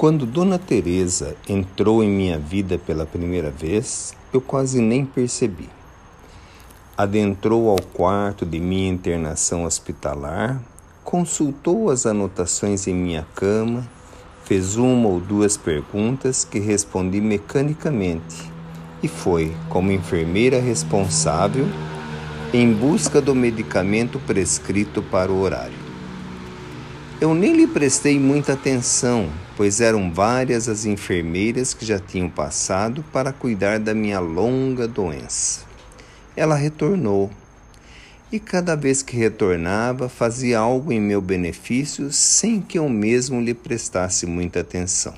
Quando Dona Teresa entrou em minha vida pela primeira vez, eu quase nem percebi. Adentrou ao quarto de minha internação hospitalar, consultou as anotações em minha cama, fez uma ou duas perguntas que respondi mecanicamente e foi, como enfermeira responsável, em busca do medicamento prescrito para o horário. Eu nem lhe prestei muita atenção, pois eram várias as enfermeiras que já tinham passado para cuidar da minha longa doença. Ela retornou, e cada vez que retornava, fazia algo em meu benefício sem que eu mesmo lhe prestasse muita atenção.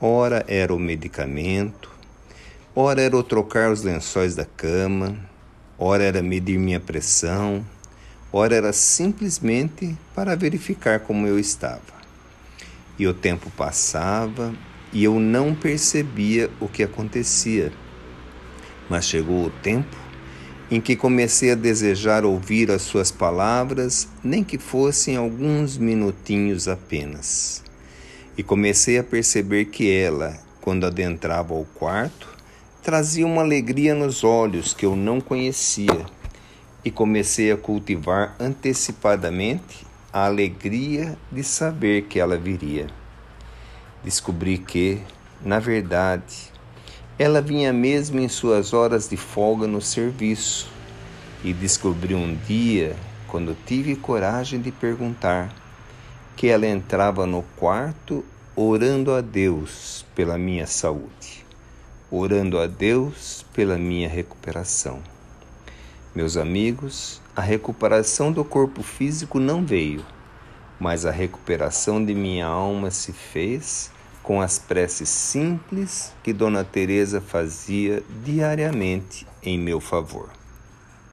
Ora era o medicamento, ora era o trocar os lençóis da cama, ora era medir minha pressão ora era simplesmente para verificar como eu estava. E o tempo passava e eu não percebia o que acontecia. Mas chegou o tempo em que comecei a desejar ouvir as suas palavras, nem que fossem alguns minutinhos apenas. E comecei a perceber que ela, quando adentrava o quarto, trazia uma alegria nos olhos que eu não conhecia e comecei a cultivar antecipadamente a alegria de saber que ela viria. Descobri que, na verdade, ela vinha mesmo em suas horas de folga no serviço e descobri um dia, quando tive coragem de perguntar, que ela entrava no quarto orando a Deus pela minha saúde, orando a Deus pela minha recuperação. Meus amigos, a recuperação do corpo físico não veio, mas a recuperação de minha alma se fez com as preces simples que Dona Teresa fazia diariamente em meu favor.